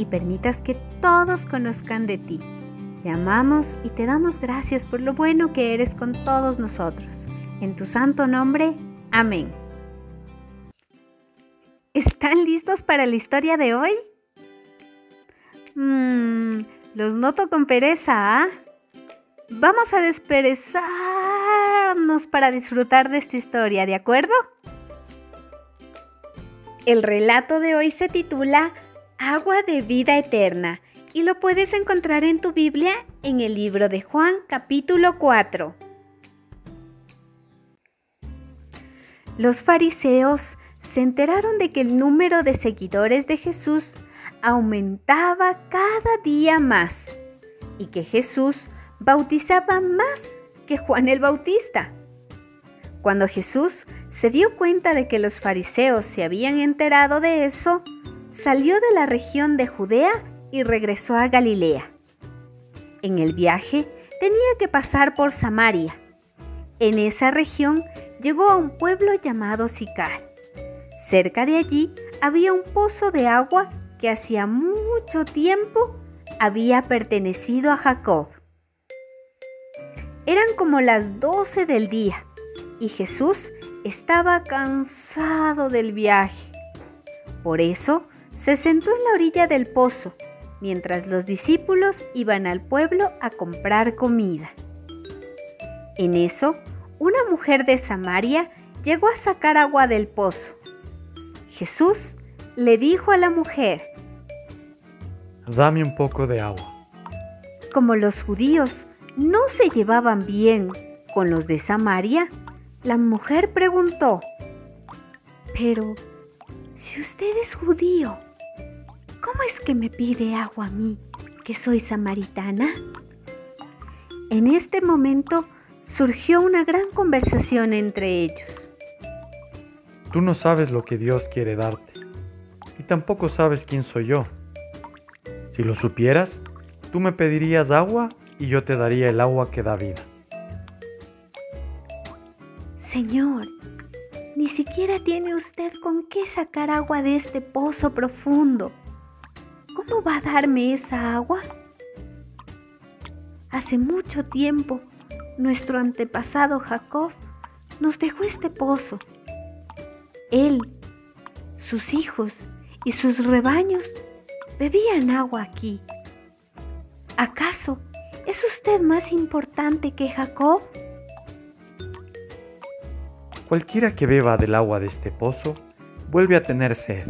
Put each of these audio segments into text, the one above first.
y permitas que todos conozcan de ti. Te amamos y te damos gracias por lo bueno que eres con todos nosotros. En tu santo nombre, amén. ¿Están listos para la historia de hoy? Mmm, los noto con pereza, ¿ah? Vamos a desperezarnos para disfrutar de esta historia, ¿de acuerdo? El relato de hoy se titula agua de vida eterna y lo puedes encontrar en tu Biblia en el libro de Juan capítulo 4. Los fariseos se enteraron de que el número de seguidores de Jesús aumentaba cada día más y que Jesús bautizaba más que Juan el Bautista. Cuando Jesús se dio cuenta de que los fariseos se habían enterado de eso, salió de la región de Judea y regresó a Galilea. En el viaje tenía que pasar por Samaria. En esa región llegó a un pueblo llamado Sicar. Cerca de allí había un pozo de agua que hacía mucho tiempo había pertenecido a Jacob. Eran como las doce del día y Jesús estaba cansado del viaje. Por eso se sentó en la orilla del pozo, mientras los discípulos iban al pueblo a comprar comida. En eso, una mujer de Samaria llegó a sacar agua del pozo. Jesús le dijo a la mujer, Dame un poco de agua. Como los judíos no se llevaban bien con los de Samaria, la mujer preguntó, Pero, si usted es judío, ¿cómo es que me pide agua a mí, que soy samaritana? En este momento surgió una gran conversación entre ellos. Tú no sabes lo que Dios quiere darte, y tampoco sabes quién soy yo. Si lo supieras, tú me pedirías agua y yo te daría el agua que da vida. Señor, ni siquiera tiene usted con qué sacar agua de este pozo profundo. ¿Cómo va a darme esa agua? Hace mucho tiempo, nuestro antepasado Jacob nos dejó este pozo. Él, sus hijos y sus rebaños bebían agua aquí. ¿Acaso es usted más importante que Jacob? Cualquiera que beba del agua de este pozo vuelve a tener sed,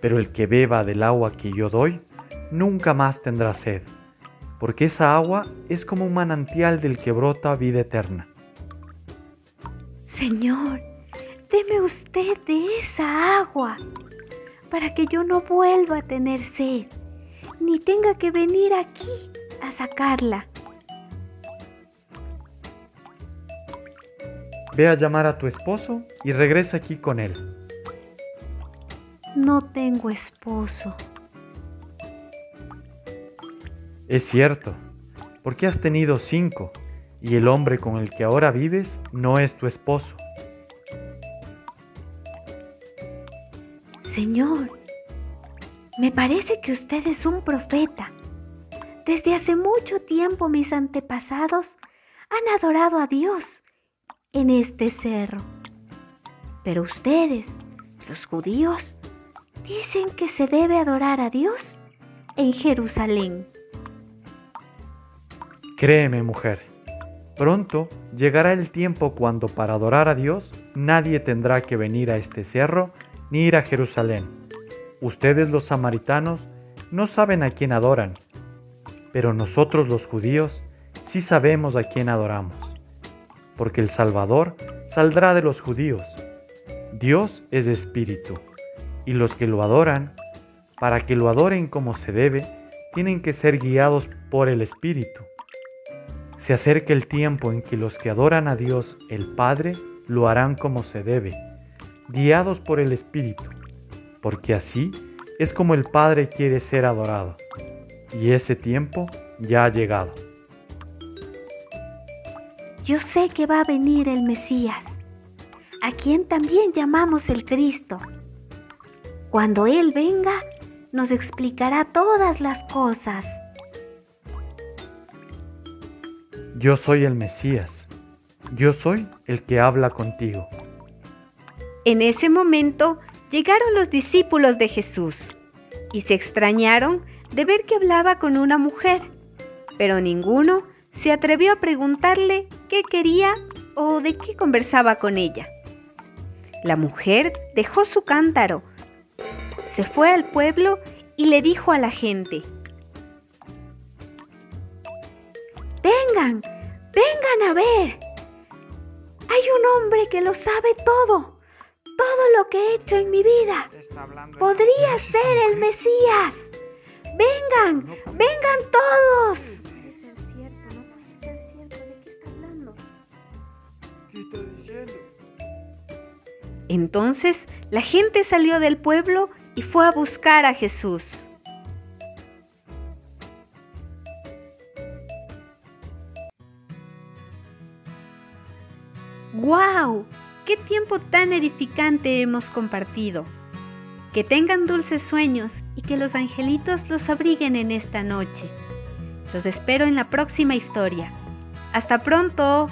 pero el que beba del agua que yo doy nunca más tendrá sed, porque esa agua es como un manantial del que brota vida eterna. Señor, deme usted de esa agua, para que yo no vuelva a tener sed, ni tenga que venir aquí a sacarla. Ve a llamar a tu esposo y regresa aquí con él. No tengo esposo. Es cierto, porque has tenido cinco y el hombre con el que ahora vives no es tu esposo. Señor, me parece que usted es un profeta. Desde hace mucho tiempo mis antepasados han adorado a Dios en este cerro. Pero ustedes, los judíos, dicen que se debe adorar a Dios en Jerusalén. Créeme, mujer, pronto llegará el tiempo cuando para adorar a Dios nadie tendrá que venir a este cerro ni ir a Jerusalén. Ustedes los samaritanos no saben a quién adoran, pero nosotros los judíos sí sabemos a quién adoramos porque el Salvador saldrá de los judíos. Dios es espíritu, y los que lo adoran, para que lo adoren como se debe, tienen que ser guiados por el Espíritu. Se acerca el tiempo en que los que adoran a Dios el Padre lo harán como se debe, guiados por el Espíritu, porque así es como el Padre quiere ser adorado, y ese tiempo ya ha llegado. Yo sé que va a venir el Mesías, a quien también llamamos el Cristo. Cuando Él venga, nos explicará todas las cosas. Yo soy el Mesías. Yo soy el que habla contigo. En ese momento llegaron los discípulos de Jesús y se extrañaron de ver que hablaba con una mujer, pero ninguno se atrevió a preguntarle qué quería o de qué conversaba con ella. La mujer dejó su cántaro, se fue al pueblo y le dijo a la gente, Vengan, vengan a ver. Hay un hombre que lo sabe todo, todo lo que he hecho en mi vida. Podría ser el Mesías. Vengan, vengan todos. Entonces la gente salió del pueblo y fue a buscar a Jesús. ¡Wow! ¡Qué tiempo tan edificante hemos compartido! Que tengan dulces sueños y que los angelitos los abriguen en esta noche. Los espero en la próxima historia. ¡Hasta pronto!